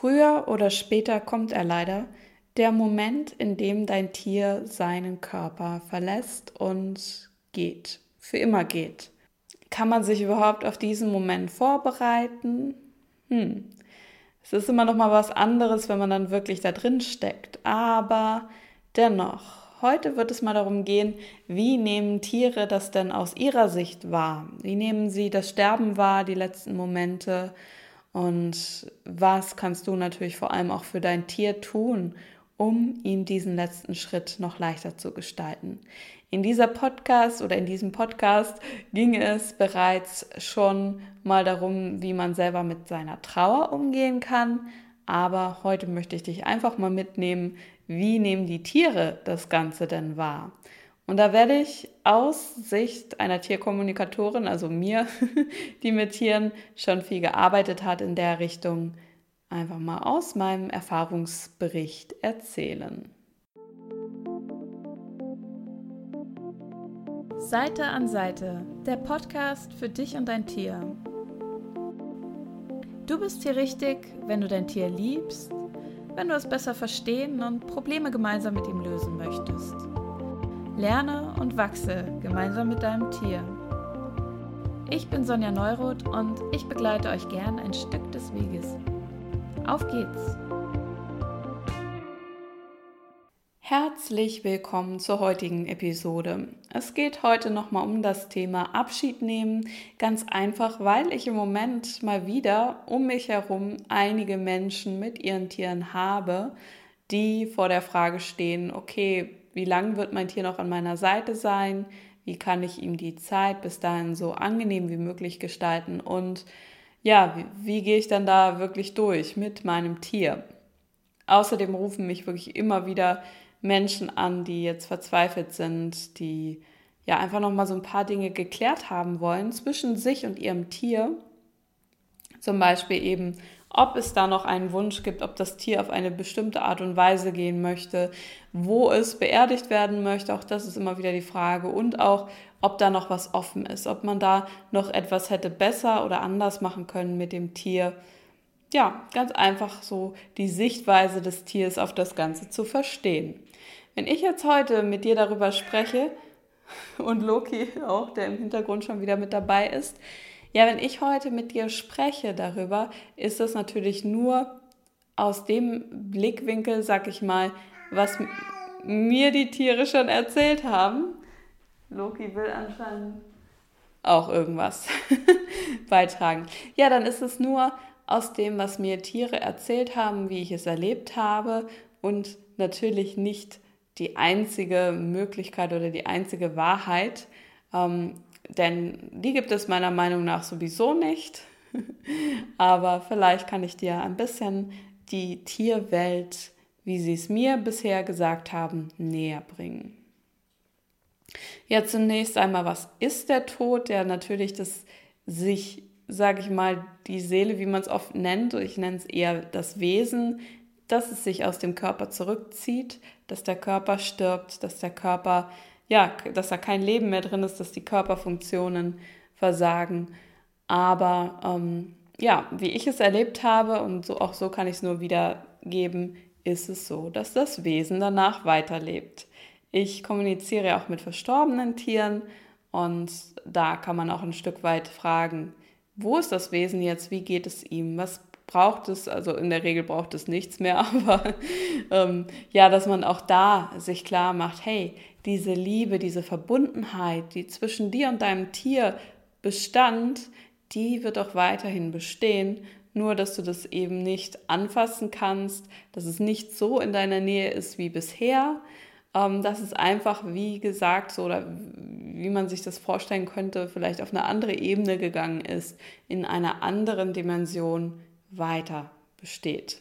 Früher oder später kommt er leider, der Moment, in dem dein Tier seinen Körper verlässt und geht, für immer geht. Kann man sich überhaupt auf diesen Moment vorbereiten? Hm. Es ist immer noch mal was anderes, wenn man dann wirklich da drin steckt, aber dennoch, heute wird es mal darum gehen, wie nehmen Tiere das denn aus ihrer Sicht wahr? Wie nehmen sie das Sterben wahr, die letzten Momente? Und was kannst du natürlich vor allem auch für dein Tier tun, um ihm diesen letzten Schritt noch leichter zu gestalten. In dieser Podcast oder in diesem Podcast ging es bereits schon mal darum, wie man selber mit seiner Trauer umgehen kann. Aber heute möchte ich dich einfach mal mitnehmen, wie nehmen die Tiere das Ganze denn wahr? Und da werde ich aus Sicht einer Tierkommunikatorin, also mir, die mit Tieren schon viel gearbeitet hat in der Richtung, einfach mal aus meinem Erfahrungsbericht erzählen. Seite an Seite, der Podcast für dich und dein Tier. Du bist hier richtig, wenn du dein Tier liebst, wenn du es besser verstehen und Probleme gemeinsam mit ihm lösen möchtest. Lerne und wachse gemeinsam mit deinem Tier. Ich bin Sonja Neuroth und ich begleite euch gern ein Stück des Weges. Auf geht's! Herzlich willkommen zur heutigen Episode. Es geht heute nochmal um das Thema Abschied nehmen. Ganz einfach, weil ich im Moment mal wieder um mich herum einige Menschen mit ihren Tieren habe, die vor der Frage stehen, okay, wie lange wird mein Tier noch an meiner Seite sein? Wie kann ich ihm die Zeit bis dahin so angenehm wie möglich gestalten? Und ja, wie, wie gehe ich dann da wirklich durch mit meinem Tier? Außerdem rufen mich wirklich immer wieder Menschen an, die jetzt verzweifelt sind, die ja einfach noch mal so ein paar Dinge geklärt haben wollen zwischen sich und ihrem Tier. Zum Beispiel eben, ob es da noch einen Wunsch gibt, ob das Tier auf eine bestimmte Art und Weise gehen möchte, wo es beerdigt werden möchte, auch das ist immer wieder die Frage und auch, ob da noch was offen ist, ob man da noch etwas hätte besser oder anders machen können mit dem Tier. Ja, ganz einfach so die Sichtweise des Tiers auf das Ganze zu verstehen. Wenn ich jetzt heute mit dir darüber spreche und Loki auch, der im Hintergrund schon wieder mit dabei ist, ja, wenn ich heute mit dir spreche darüber, ist das natürlich nur aus dem Blickwinkel, sag ich mal, was mir die Tiere schon erzählt haben. Loki will anscheinend auch irgendwas beitragen. Ja, dann ist es nur aus dem, was mir Tiere erzählt haben, wie ich es erlebt habe und natürlich nicht die einzige Möglichkeit oder die einzige Wahrheit. Ähm, denn die gibt es meiner Meinung nach sowieso nicht. Aber vielleicht kann ich dir ein bisschen die Tierwelt, wie sie es mir bisher gesagt haben, näher bringen. Ja, zunächst einmal, was ist der Tod? Der natürlich das sich, sage ich mal, die Seele, wie man es oft nennt, ich nenne es eher das Wesen, dass es sich aus dem Körper zurückzieht, dass der Körper stirbt, dass der Körper ja, dass da kein Leben mehr drin ist, dass die Körperfunktionen versagen. Aber ähm, ja, wie ich es erlebt habe und so, auch so kann ich es nur wiedergeben, ist es so, dass das Wesen danach weiterlebt. Ich kommuniziere auch mit verstorbenen Tieren und da kann man auch ein Stück weit fragen, wo ist das Wesen jetzt, wie geht es ihm, was braucht es, also in der Regel braucht es nichts mehr, aber ähm, ja, dass man auch da sich klar macht, hey, diese Liebe, diese Verbundenheit, die zwischen dir und deinem Tier bestand, die wird auch weiterhin bestehen, nur dass du das eben nicht anfassen kannst, dass es nicht so in deiner Nähe ist wie bisher, ähm, dass es einfach, wie gesagt, so oder wie man sich das vorstellen könnte, vielleicht auf eine andere Ebene gegangen ist, in einer anderen Dimension weiter besteht.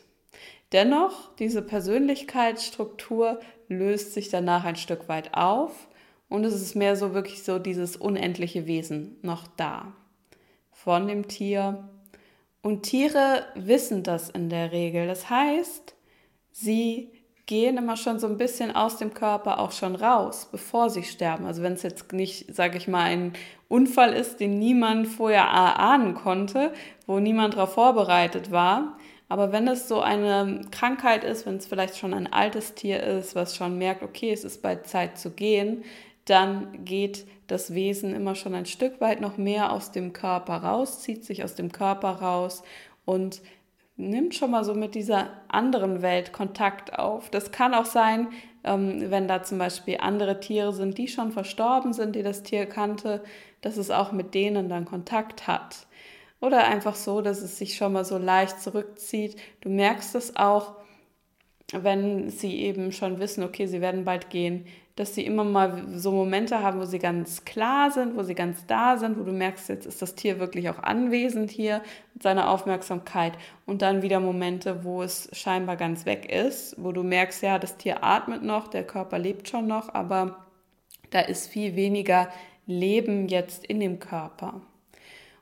Dennoch, diese Persönlichkeitsstruktur löst sich danach ein Stück weit auf und es ist mehr so wirklich so dieses unendliche Wesen noch da von dem Tier. Und Tiere wissen das in der Regel. Das heißt, sie gehen immer schon so ein bisschen aus dem Körper auch schon raus, bevor sie sterben. Also wenn es jetzt nicht, sage ich mal, ein Unfall ist, den niemand vorher ahnen konnte, wo niemand darauf vorbereitet war, Aber wenn es so eine Krankheit ist, wenn es vielleicht schon ein altes Tier ist, was schon merkt, okay, es ist bald Zeit zu gehen, dann geht das Wesen immer schon ein Stück weit noch mehr aus dem Körper raus, zieht sich aus dem Körper raus und nimmt schon mal so mit dieser anderen Welt Kontakt auf. Das kann auch sein, ähm, wenn da zum Beispiel andere Tiere sind, die schon verstorben sind, die das Tier kannte, dass es auch mit denen dann Kontakt hat. Oder einfach so, dass es sich schon mal so leicht zurückzieht. Du merkst es auch, wenn sie eben schon wissen, okay, sie werden bald gehen, dass sie immer mal so Momente haben, wo sie ganz klar sind, wo sie ganz da sind, wo du merkst, jetzt ist das Tier wirklich auch anwesend hier mit seiner Aufmerksamkeit und dann wieder Momente, wo es scheinbar ganz weg ist, wo du merkst, ja, das Tier atmet noch, der Körper lebt schon noch, aber da ist viel weniger Leben jetzt in dem Körper.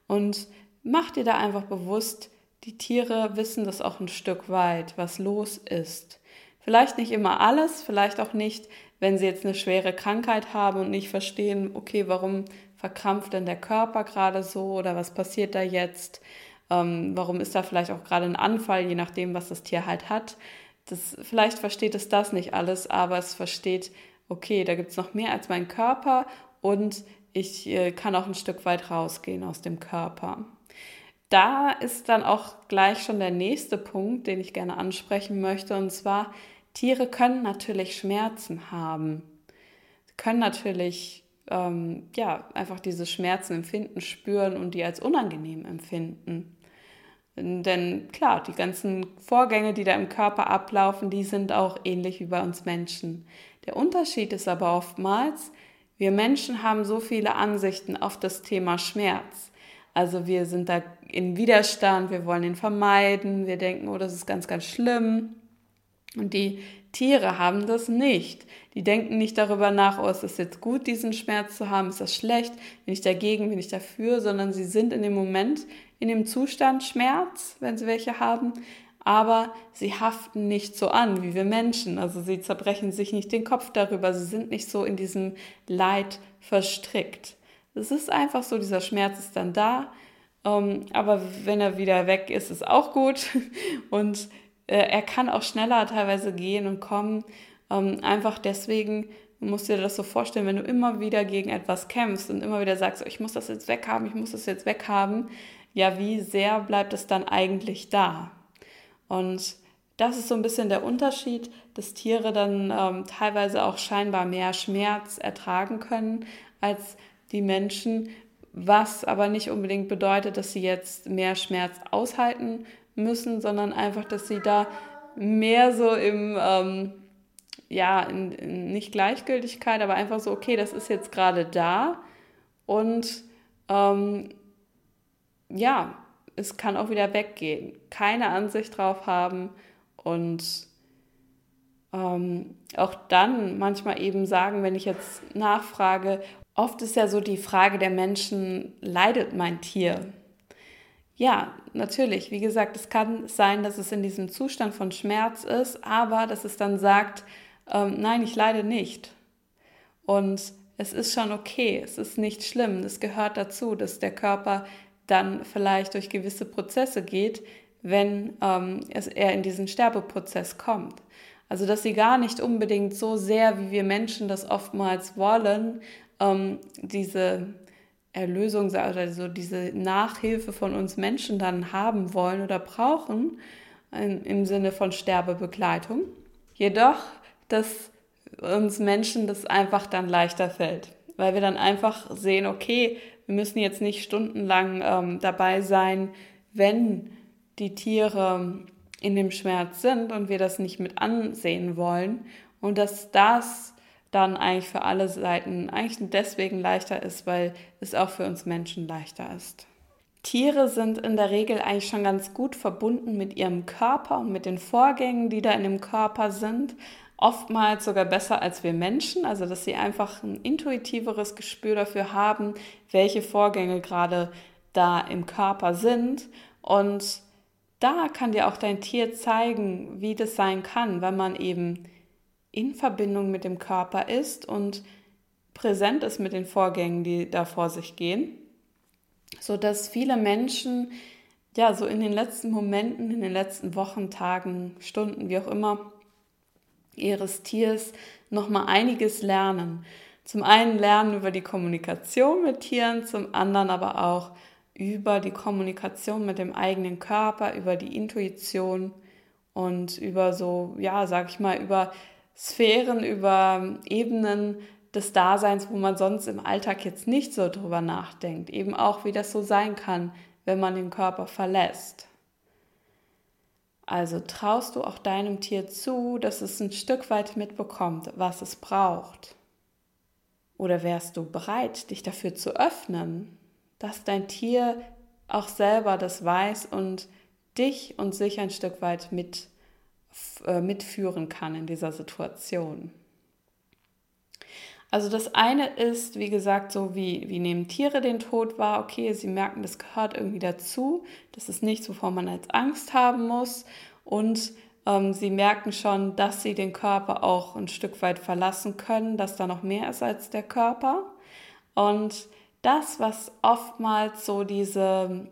Und mach dir da einfach bewusst, die Tiere wissen das auch ein Stück weit, was los ist. Vielleicht nicht immer alles, vielleicht auch nicht wenn sie jetzt eine schwere Krankheit haben und nicht verstehen, okay, warum verkrampft denn der Körper gerade so oder was passiert da jetzt? Ähm, warum ist da vielleicht auch gerade ein Anfall, je nachdem, was das Tier halt hat? Das, vielleicht versteht es das nicht alles, aber es versteht, okay, da gibt es noch mehr als mein Körper und ich äh, kann auch ein Stück weit rausgehen aus dem Körper. Da ist dann auch gleich schon der nächste Punkt, den ich gerne ansprechen möchte, und zwar Tiere können natürlich Schmerzen haben, Sie können natürlich ähm, ja, einfach diese Schmerzen empfinden, spüren und die als unangenehm empfinden. Denn klar, die ganzen Vorgänge, die da im Körper ablaufen, die sind auch ähnlich wie bei uns Menschen. Der Unterschied ist aber oftmals, wir Menschen haben so viele Ansichten auf das Thema Schmerz. Also wir sind da in Widerstand, wir wollen ihn vermeiden, wir denken, oh, das ist ganz, ganz schlimm. Und die Tiere haben das nicht. Die denken nicht darüber nach, oh, ist das jetzt gut, diesen Schmerz zu haben, ist das schlecht, bin ich dagegen, bin ich dafür, sondern sie sind in dem Moment in dem Zustand Schmerz, wenn sie welche haben, aber sie haften nicht so an wie wir Menschen. Also sie zerbrechen sich nicht den Kopf darüber, sie sind nicht so in diesem Leid verstrickt. Es ist einfach so, dieser Schmerz ist dann da, ähm, aber wenn er wieder weg ist, ist auch gut. Und äh, er kann auch schneller teilweise gehen und kommen. Ähm, einfach deswegen musst dir das so vorstellen, wenn du immer wieder gegen etwas kämpfst und immer wieder sagst, ich muss das jetzt weghaben, ich muss das jetzt weghaben, ja, wie sehr bleibt es dann eigentlich da? Und das ist so ein bisschen der Unterschied, dass Tiere dann ähm, teilweise auch scheinbar mehr Schmerz ertragen können als die Menschen, was aber nicht unbedingt bedeutet, dass sie jetzt mehr Schmerz aushalten müssen, sondern einfach, dass sie da mehr so im, ähm, ja, in, in nicht Gleichgültigkeit, aber einfach so, okay, das ist jetzt gerade da und ähm, ja, es kann auch wieder weggehen. Keine Ansicht drauf haben und ähm, auch dann manchmal eben sagen, wenn ich jetzt nachfrage, oft ist ja so die Frage der Menschen, leidet mein Tier? Ja, natürlich. Wie gesagt, es kann sein, dass es in diesem Zustand von Schmerz ist, aber dass es dann sagt, ähm, nein, ich leide nicht. Und es ist schon okay, es ist nicht schlimm, es gehört dazu, dass der Körper dann vielleicht durch gewisse Prozesse geht, wenn ähm, es, er in diesen Sterbeprozess kommt. Also dass sie gar nicht unbedingt so sehr, wie wir Menschen das oftmals wollen, ähm, diese Erlösung oder so diese Nachhilfe von uns Menschen dann haben wollen oder brauchen im Sinne von Sterbebegleitung. Jedoch, dass uns Menschen das einfach dann leichter fällt, weil wir dann einfach sehen, okay, wir müssen jetzt nicht stundenlang ähm, dabei sein, wenn die Tiere in dem Schmerz sind und wir das nicht mit ansehen wollen und dass das dann eigentlich für alle Seiten eigentlich deswegen leichter ist, weil es auch für uns Menschen leichter ist. Tiere sind in der Regel eigentlich schon ganz gut verbunden mit ihrem Körper und mit den Vorgängen, die da in dem Körper sind. Oftmals sogar besser als wir Menschen, also dass sie einfach ein intuitiveres Gespür dafür haben, welche Vorgänge gerade da im Körper sind. Und da kann dir auch dein Tier zeigen, wie das sein kann, wenn man eben in Verbindung mit dem Körper ist und präsent ist mit den Vorgängen, die da vor sich gehen, so dass viele Menschen ja, so in den letzten Momenten, in den letzten Wochen, Tagen, Stunden, wie auch immer, ihres Tiers noch mal einiges lernen. Zum einen lernen über die Kommunikation mit Tieren, zum anderen aber auch über die Kommunikation mit dem eigenen Körper, über die Intuition und über so, ja, sag ich mal, über Sphären, über Ebenen des Daseins, wo man sonst im Alltag jetzt nicht so drüber nachdenkt. Eben auch, wie das so sein kann, wenn man den Körper verlässt. Also traust du auch deinem Tier zu, dass es ein Stück weit mitbekommt, was es braucht? Oder wärst du bereit, dich dafür zu öffnen, dass dein Tier auch selber das weiß und dich und sich ein Stück weit mit, äh, mitführen kann in dieser Situation. Also das eine ist, wie gesagt, so wie, wie nehmen Tiere den Tod wahr. Okay, sie merken, das gehört irgendwie dazu. Das ist nichts, wovor man als Angst haben muss. Und ähm, sie merken schon, dass sie den Körper auch ein Stück weit verlassen können, dass da noch mehr ist als der Körper. Und das, was oftmals so diese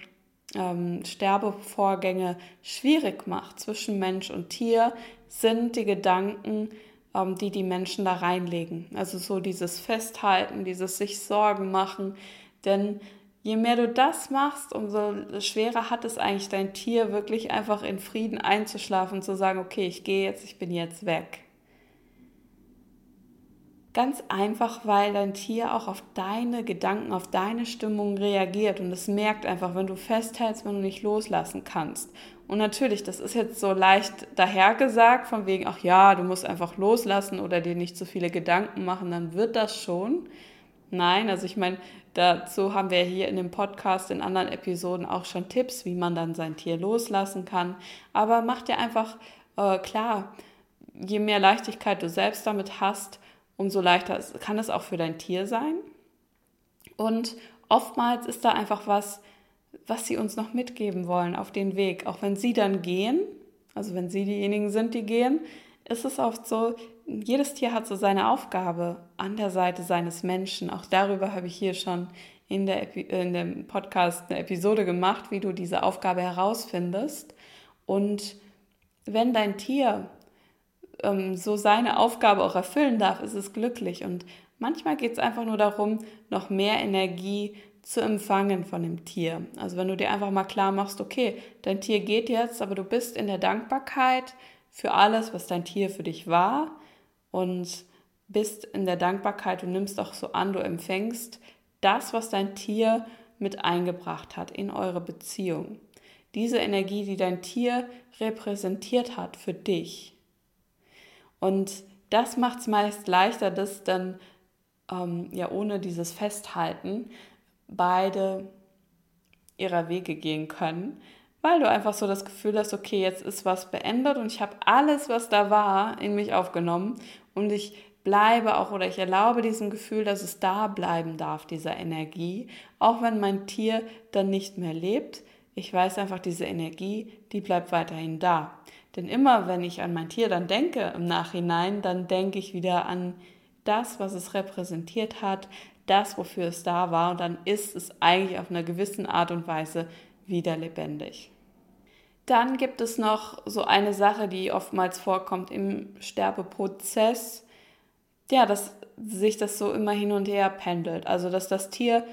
ähm, Sterbevorgänge schwierig macht zwischen Mensch und Tier, sind die Gedanken, ähm, die die Menschen da reinlegen. Also so dieses Festhalten, dieses sich Sorgen machen. Denn je mehr du das machst, umso schwerer hat es eigentlich dein Tier wirklich einfach in Frieden einzuschlafen zu sagen, okay, ich gehe jetzt, ich bin jetzt weg. Ganz einfach, weil dein Tier auch auf deine Gedanken, auf deine Stimmung reagiert und es merkt einfach, wenn du festhältst, wenn du nicht loslassen kannst. Und natürlich, das ist jetzt so leicht dahergesagt, von wegen, ach ja, du musst einfach loslassen oder dir nicht so viele Gedanken machen, dann wird das schon. Nein, also ich meine, dazu haben wir hier in dem Podcast in anderen Episoden auch schon Tipps, wie man dann sein Tier loslassen kann. Aber mach dir einfach äh, klar, je mehr Leichtigkeit du selbst damit hast, umso leichter kann es auch für dein Tier sein. Und oftmals ist da einfach was, was sie uns noch mitgeben wollen auf den Weg. Auch wenn sie dann gehen, also wenn sie diejenigen sind, die gehen, ist es oft so, jedes Tier hat so seine Aufgabe an der Seite seines Menschen. Auch darüber habe ich hier schon in, der, in dem Podcast eine Episode gemacht, wie du diese Aufgabe herausfindest. Und wenn dein Tier ähm, so seine Aufgabe auch erfüllen darf, ist es glücklich. Und manchmal geht es einfach nur darum, noch mehr Energie zu empfangen von dem Tier. Also wenn du dir einfach mal klar machst, okay, dein Tier geht jetzt, aber du bist in der Dankbarkeit für alles, was dein Tier für dich war und bist in der Dankbarkeit, du nimmst auch so an, du empfängst das, was dein Tier mit eingebracht hat in eure Beziehung. Diese Energie, die dein Tier repräsentiert hat für dich. Und das macht es meist leichter, dass dann ähm, ja ohne dieses Festhalten beide ihrer Wege gehen können, weil du einfach so das Gefühl hast, okay, jetzt ist was beendet und ich habe alles, was da war, in mich aufgenommen und ich bleibe auch oder ich erlaube diesem Gefühl, dass es da bleiben darf, dieser Energie, auch wenn mein Tier dann nicht mehr lebt. Ich weiß einfach, diese Energie, die bleibt weiterhin da. Denn immer, wenn ich an mein Tier dann denke im Nachhinein, dann denke ich wieder an das, was es repräsentiert hat, das, wofür es da war, und dann ist es eigentlich auf einer gewissen Art und Weise wieder lebendig. Dann gibt es noch so eine Sache, die oftmals vorkommt im Sterbeprozess, ja, dass sich das so immer hin und her pendelt. Also, dass das Tier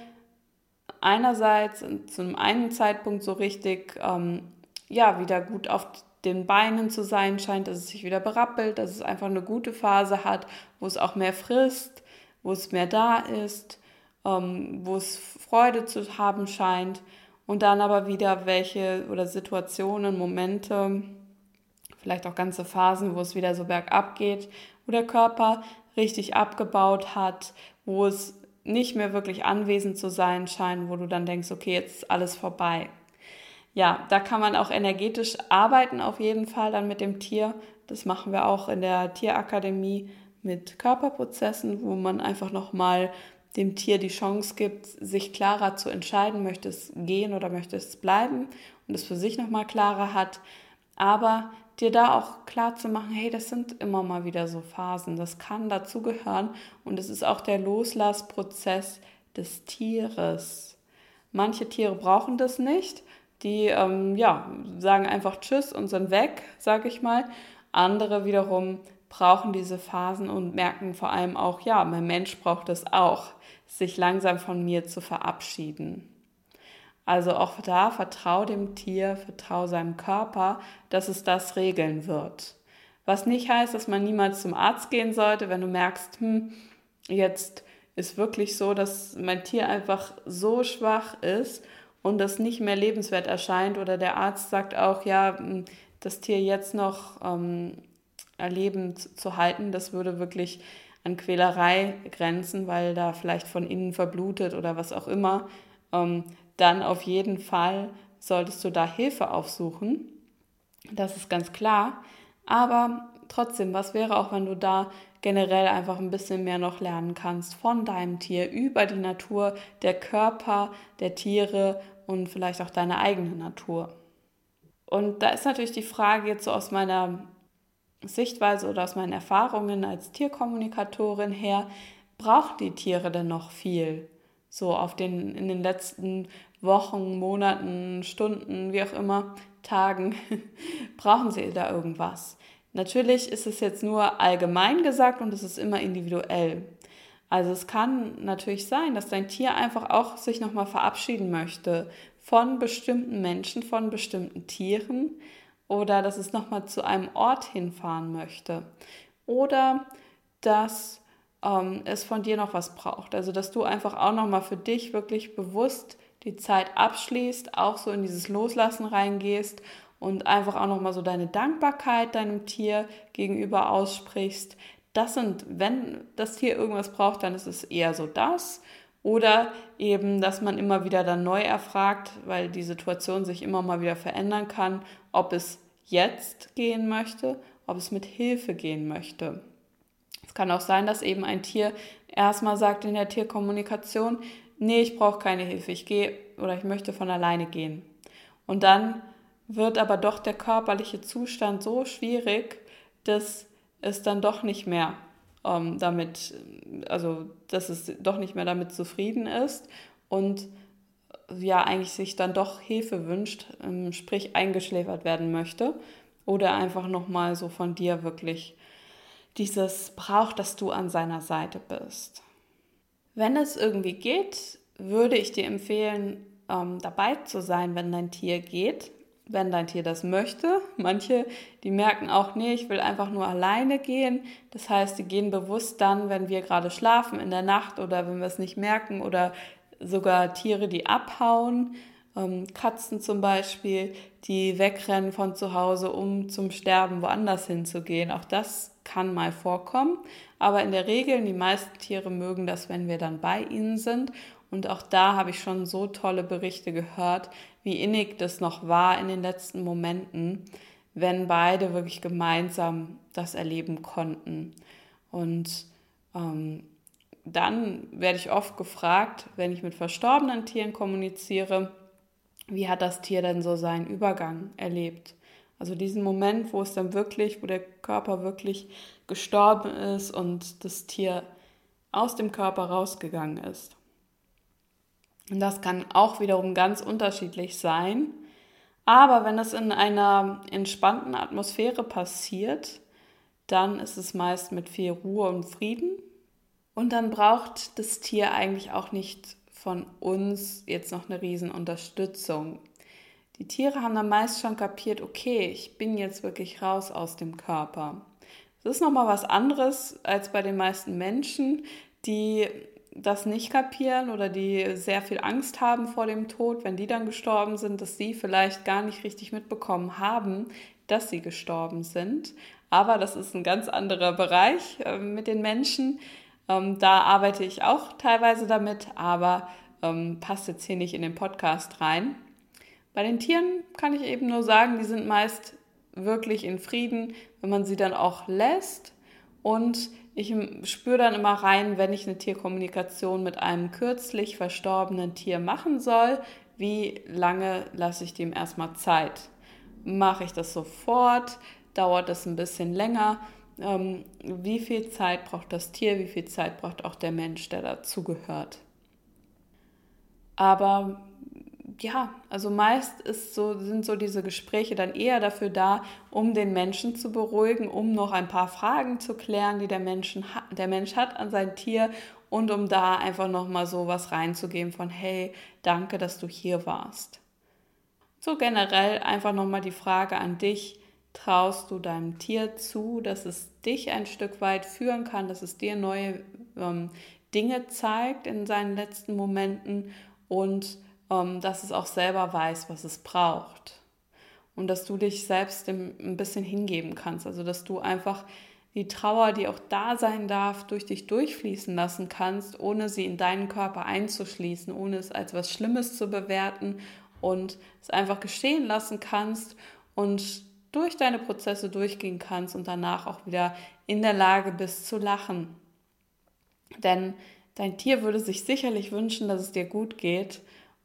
einerseits zu einem einen Zeitpunkt so richtig, ähm, ja, wieder gut auf den Beinen zu sein scheint, dass es sich wieder berappelt, dass es einfach eine gute Phase hat, wo es auch mehr frisst, wo es mehr da ist, ähm, wo es Freude zu haben scheint. Und dann aber wieder welche oder Situationen, Momente, vielleicht auch ganze Phasen, wo es wieder so bergab geht, wo der Körper richtig abgebaut hat, wo es nicht mehr wirklich anwesend zu sein scheint, wo du dann denkst, okay, jetzt ist alles vorbei ja, da kann man auch energetisch arbeiten, auf jeden Fall dann mit dem Tier. Das machen wir auch in der Tierakademie mit Körperprozessen, wo man einfach nochmal dem Tier die Chance gibt, sich klarer zu entscheiden, möchte es gehen oder möchte es bleiben und es für sich nochmal klarer hat. Aber dir da auch klar zu machen, hey, das sind immer mal wieder so Phasen, das kann dazugehören und es ist auch der Loslassprozess des Tieres. Manche Tiere brauchen das nicht die ähm, ja, sagen einfach Tschüss und sind weg, sag ich mal. Andere wiederum brauchen diese Phasen und merken vor allem auch, ja, mein Mensch braucht es auch, sich langsam von mir zu verabschieden. Also auch da vertrau dem Tier, vertrau seinem Körper, dass es das regeln wird. Was nicht heißt, dass man niemals zum Arzt gehen sollte, wenn du merkst, hm, jetzt ist wirklich so, dass mein Tier einfach so schwach ist und das nicht mehr lebenswert erscheint oder der Arzt sagt auch, ja, hm, das Tier jetzt noch ähm, erlebend zu halten, das würde wirklich an Quälerei grenzen, weil da vielleicht von innen verblutet oder was auch immer, ähm, dann auf jeden Fall solltest du da Hilfe aufsuchen. Das ist ganz klar. Aber trotzdem, was wäre auch, wenn du da generell einfach ein bisschen mehr noch lernen kannst von deinem Tier über die Natur, der Körper der Tiere und vielleicht auch deine eigene Natur. Und da ist natürlich die Frage jetzt so aus meiner Sichtweise oder aus meinen Erfahrungen als Tierkommunikatorin her, brauchen die Tiere denn noch viel? So auf den, in den letzten Wochen, Monaten, Stunden, wie auch immer, Tagen, brauchen sie da irgendwas? Natürlich ist es jetzt nur allgemein gesagt und es ist immer individuell. Also es kann natürlich sein, dass dein Tier einfach auch sich nochmal verabschieden möchte von bestimmten Menschen, von bestimmten Tieren oder dass es nochmal zu einem Ort hinfahren möchte oder dass ähm, es von dir noch was braucht. Also dass du einfach auch nochmal für dich wirklich bewusst die Zeit abschließt, auch so in dieses Loslassen reingehst und einfach auch nochmal so deine Dankbarkeit deinem Tier gegenüber aussprichst. Das sind, wenn das Tier irgendwas braucht, dann ist es eher so das. Oder eben, dass man immer wieder dann neu erfragt, weil die Situation sich immer mal wieder verändern kann, ob es jetzt gehen möchte, ob es mit Hilfe gehen möchte. Es kann auch sein, dass eben ein Tier erstmal sagt in der Tierkommunikation, nee, ich brauche keine Hilfe, ich gehe oder ich möchte von alleine gehen. Und dann wird aber doch der körperliche Zustand so schwierig, dass es dann doch nicht mehr ähm, damit, also dass es doch nicht mehr damit zufrieden ist und ja eigentlich sich dann doch Hilfe wünscht, ähm, sprich eingeschläfert werden möchte oder einfach nochmal so von dir wirklich dieses braucht, dass du an seiner Seite bist. Wenn es irgendwie geht, würde ich dir empfehlen, ähm, dabei zu sein, wenn dein Tier geht, wenn dein Tier das möchte. Manche, die merken auch, nee, ich will einfach nur alleine gehen. Das heißt, die gehen bewusst dann, wenn wir gerade schlafen in der Nacht oder wenn wir es nicht merken oder sogar Tiere, die abhauen. Ähm, Katzen zum Beispiel, die wegrennen von zu Hause, um zum Sterben woanders hinzugehen. Auch das kann mal vorkommen. Aber in der Regel, die meisten Tiere mögen das, wenn wir dann bei ihnen sind. Und auch da habe ich schon so tolle Berichte gehört, wie innig das noch war in den letzten Momenten, wenn beide wirklich gemeinsam das erleben konnten. Und ähm, dann werde ich oft gefragt, wenn ich mit verstorbenen Tieren kommuniziere, wie hat das Tier denn so seinen Übergang erlebt? Also diesen Moment, wo es dann wirklich, wo der Körper wirklich gestorben ist und das Tier aus dem Körper rausgegangen ist. Und das kann auch wiederum ganz unterschiedlich sein. Aber wenn das in einer entspannten Atmosphäre passiert, dann ist es meist mit viel Ruhe und Frieden. Und dann braucht das Tier eigentlich auch nicht von uns jetzt noch eine Riesenunterstützung. Die Tiere haben dann meist schon kapiert, okay, ich bin jetzt wirklich raus aus dem Körper. Das ist nochmal was anderes als bei den meisten Menschen, die das nicht kapieren oder die sehr viel Angst haben vor dem Tod, wenn die dann gestorben sind, dass sie vielleicht gar nicht richtig mitbekommen haben, dass sie gestorben sind. Aber das ist ein ganz anderer Bereich äh, mit den Menschen. Ähm, da arbeite ich auch teilweise damit, aber ähm, passt jetzt hier nicht in den Podcast rein. Bei den Tieren kann ich eben nur sagen, die sind meist wirklich in Frieden, wenn man sie dann auch lässt. Und ich spüre dann immer rein, wenn ich eine Tierkommunikation mit einem kürzlich verstorbenen Tier machen soll, wie lange lasse ich dem erstmal Zeit? Mache ich das sofort? Dauert das ein bisschen länger? Ähm, wie viel Zeit braucht das Tier? Wie viel Zeit braucht auch der Mensch, der dazugehört? Aber ja, also meist ist so, sind so diese Gespräche dann eher dafür da, um den Menschen zu beruhigen, um noch ein paar Fragen zu klären, die der, Menschen, der Mensch hat an sein Tier und um da einfach nochmal so was reinzugeben von, hey, danke, dass du hier warst. So generell einfach nochmal die Frage an dich, traust du deinem Tier zu, dass es dich ein Stück weit führen kann, dass es dir neue ähm, Dinge zeigt in seinen letzten Momenten und dass es auch selber weiß, was es braucht. Und dass du dich selbst ein bisschen hingeben kannst. Also dass du einfach die Trauer, die auch da sein darf, durch dich durchfließen lassen kannst, ohne sie in deinen Körper einzuschließen, ohne es als was Schlimmes zu bewerten und es einfach geschehen lassen kannst und durch deine Prozesse durchgehen kannst und danach auch wieder in der Lage bist zu lachen. Denn dein Tier würde sich sicherlich wünschen, dass es dir gut geht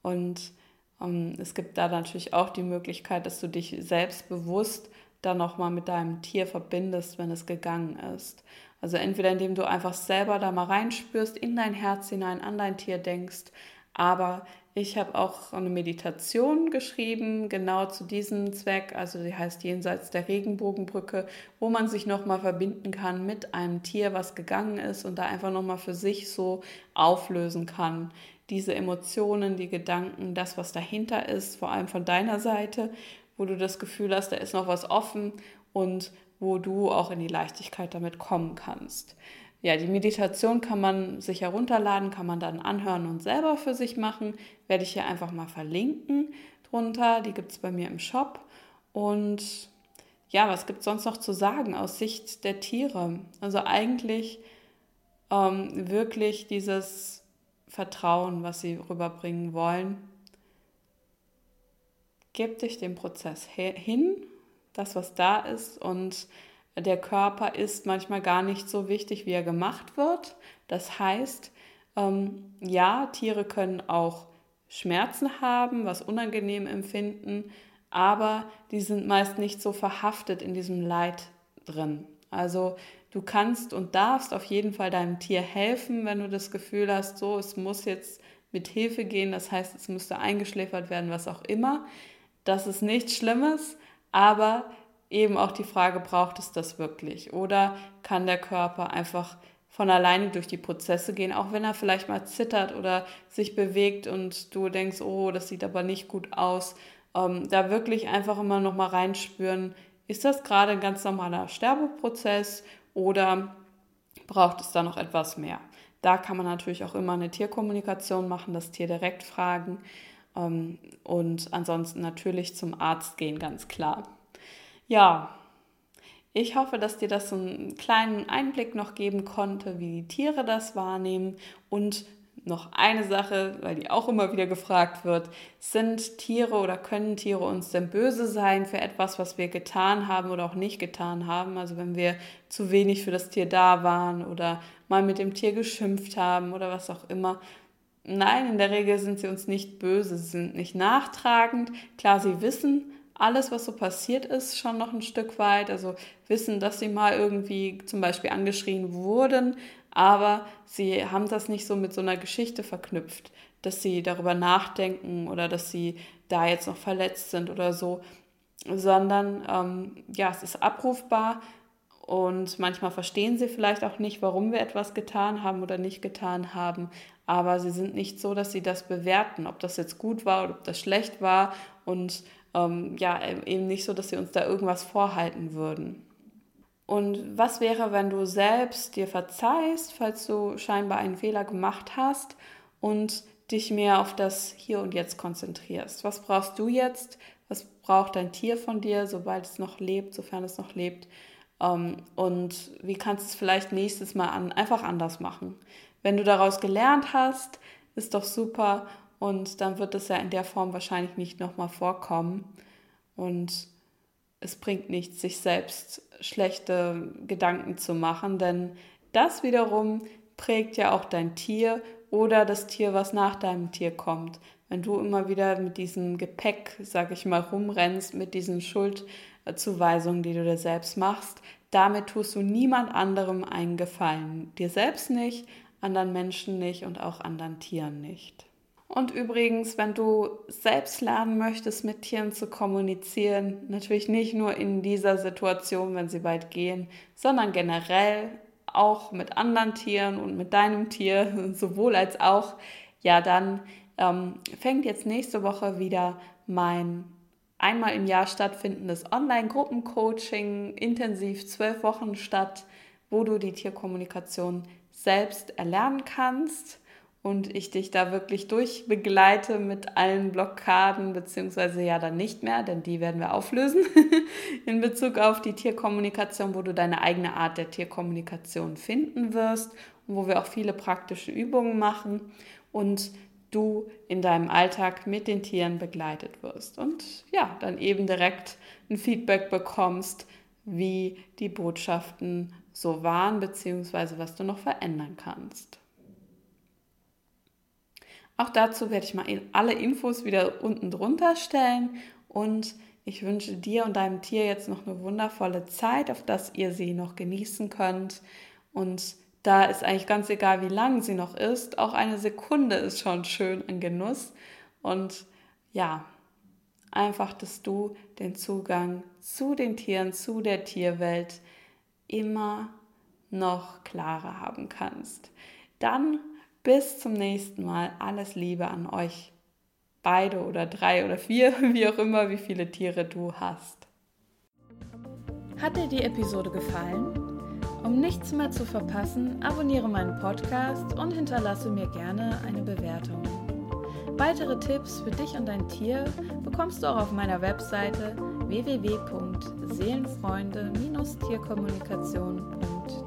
und ähm, es gibt da natürlich auch die Möglichkeit, dass du dich selbstbewusst dann nochmal mit deinem Tier verbindest, wenn es gegangen ist. Also entweder indem du einfach selber da mal reinspürst, in dein Herz hinein, an dein Tier denkst, aber ich habe auch eine Meditation geschrieben, genau zu diesem Zweck. Also sie heißt Jenseits der Regenbogenbrücke, wo man sich nochmal verbinden kann mit einem Tier, was gegangen ist und da einfach nochmal für sich so auflösen kann diese Emotionen, die Gedanken, das, was dahinter ist, vor allem von deiner Seite, wo du das Gefühl hast, da ist noch was offen und wo du auch in die Leichtigkeit damit kommen kannst. Ja, die Meditation kann man sich herunterladen, kann man dann anhören und selber für sich machen. Werde ich hier einfach mal verlinken drunter. Die gibt es bei mir im Shop. Und ja, was gibt es sonst noch zu sagen aus Sicht der Tiere? Also eigentlich ähm, wirklich dieses Vertrauen, was sie rüberbringen wollen. Gib dich dem Prozess hin, das, was da ist, und der Körper ist manchmal gar nicht so wichtig, wie er gemacht wird. Das heißt, ähm, ja, Tiere können auch Schmerzen haben, was unangenehm empfinden, aber die sind meist nicht so verhaftet in diesem Leid drin. Also Du kannst und darfst auf jeden Fall deinem Tier helfen, wenn du das Gefühl hast, so, es muss jetzt mit Hilfe gehen, das heißt, es müsste eingeschläfert werden, was auch immer. Das ist nichts Schlimmes, aber eben auch die Frage, braucht es das wirklich? Oder kann der Körper einfach von alleine durch die Prozesse gehen, auch wenn er vielleicht mal zittert oder sich bewegt und du denkst, oh, das sieht aber nicht gut aus. Ähm, da wirklich einfach immer noch mal reinspüren, ist das gerade ein ganz normaler Sterbeprozess oder braucht es da noch etwas mehr? Da kann man natürlich auch immer eine Tierkommunikation machen, das Tier direkt fragen ähm, und ansonsten natürlich zum Arzt gehen, ganz klar. Ja, ich hoffe, dass dir das so einen kleinen Einblick noch geben konnte, wie die Tiere das wahrnehmen und noch eine Sache, weil die auch immer wieder gefragt wird, sind Tiere oder können Tiere uns denn böse sein für etwas, was wir getan haben oder auch nicht getan haben? Also wenn wir zu wenig für das Tier da waren oder mal mit dem Tier geschimpft haben oder was auch immer. Nein, in der Regel sind sie uns nicht böse, sie sind nicht nachtragend. Klar, sie wissen alles, was so passiert ist, schon noch ein Stück weit. Also wissen, dass sie mal irgendwie zum Beispiel angeschrien wurden, aber sie haben das nicht so mit so einer Geschichte verknüpft, dass sie darüber nachdenken oder dass sie da jetzt noch verletzt sind oder so, sondern ähm, ja, es ist abrufbar und manchmal verstehen sie vielleicht auch nicht, warum wir etwas getan haben oder nicht getan haben, aber sie sind nicht so, dass sie das bewerten, ob das jetzt gut war oder ob das schlecht war und ähm, ja, eben nicht so, dass sie uns da irgendwas vorhalten würden. Und was wäre, wenn du selbst dir verzeihst, falls du scheinbar einen Fehler gemacht hast und dich mehr auf das Hier und Jetzt konzentrierst? Was brauchst du jetzt? Was braucht dein Tier von dir, sobald es noch lebt, sofern es noch lebt? Ähm, und wie kannst du es vielleicht nächstes Mal an, einfach anders machen? Wenn du daraus gelernt hast, ist doch super und dann wird es ja in der Form wahrscheinlich nicht nochmal vorkommen. Und es bringt nichts, sich selbst schlechte Gedanken zu machen, denn das wiederum prägt ja auch dein Tier oder das Tier, was nach deinem Tier kommt. Wenn du immer wieder mit diesem Gepäck, sag ich mal, rumrennst, mit diesen Schuldzuweisungen, die du dir selbst machst, damit tust du niemand anderem einen Gefallen. Dir selbst nicht, anderen Menschen nicht und auch anderen Tieren nicht. Und übrigens, wenn du selbst lernen möchtest, mit Tieren zu kommunizieren, natürlich nicht nur in dieser Situation, wenn sie weit gehen, sondern generell auch mit anderen Tieren und mit deinem Tier, sowohl als auch, ja, dann ähm, fängt jetzt nächste Woche wieder mein einmal im Jahr stattfindendes Online-Gruppencoaching intensiv zwölf Wochen statt, wo du die Tierkommunikation selbst erlernen kannst und ich dich da wirklich durchbegleite mit allen Blockaden, beziehungsweise ja dann nicht mehr, denn die werden wir auflösen in Bezug auf die Tierkommunikation, wo du deine eigene Art der Tierkommunikation finden wirst und wo wir auch viele praktische Übungen machen und du in deinem Alltag mit den Tieren begleitet wirst und ja, dann eben direkt ein Feedback bekommst, wie die Botschaften so waren, beziehungsweise was du noch verändern kannst. Auch dazu werde ich mal alle Infos wieder unten drunter stellen und ich wünsche dir und deinem Tier jetzt noch eine wundervolle Zeit, auf dass ihr sie noch genießen könnt. Und da ist eigentlich ganz egal, wie lang sie noch ist. Auch eine Sekunde ist schon schön ein Genuss. Und ja, einfach, dass du den Zugang zu den Tieren, zu der Tierwelt immer noch klarer haben kannst. Dann bis zum nächsten Mal. Alles Liebe an euch. Beide oder drei oder vier, wie auch immer, wie viele Tiere du hast. Hat dir die Episode gefallen? Um nichts mehr zu verpassen, abonniere meinen Podcast und hinterlasse mir gerne eine Bewertung. Weitere Tipps für dich und dein Tier bekommst du auch auf meiner Webseite www.seelenfreunde-tierkommunikation.de.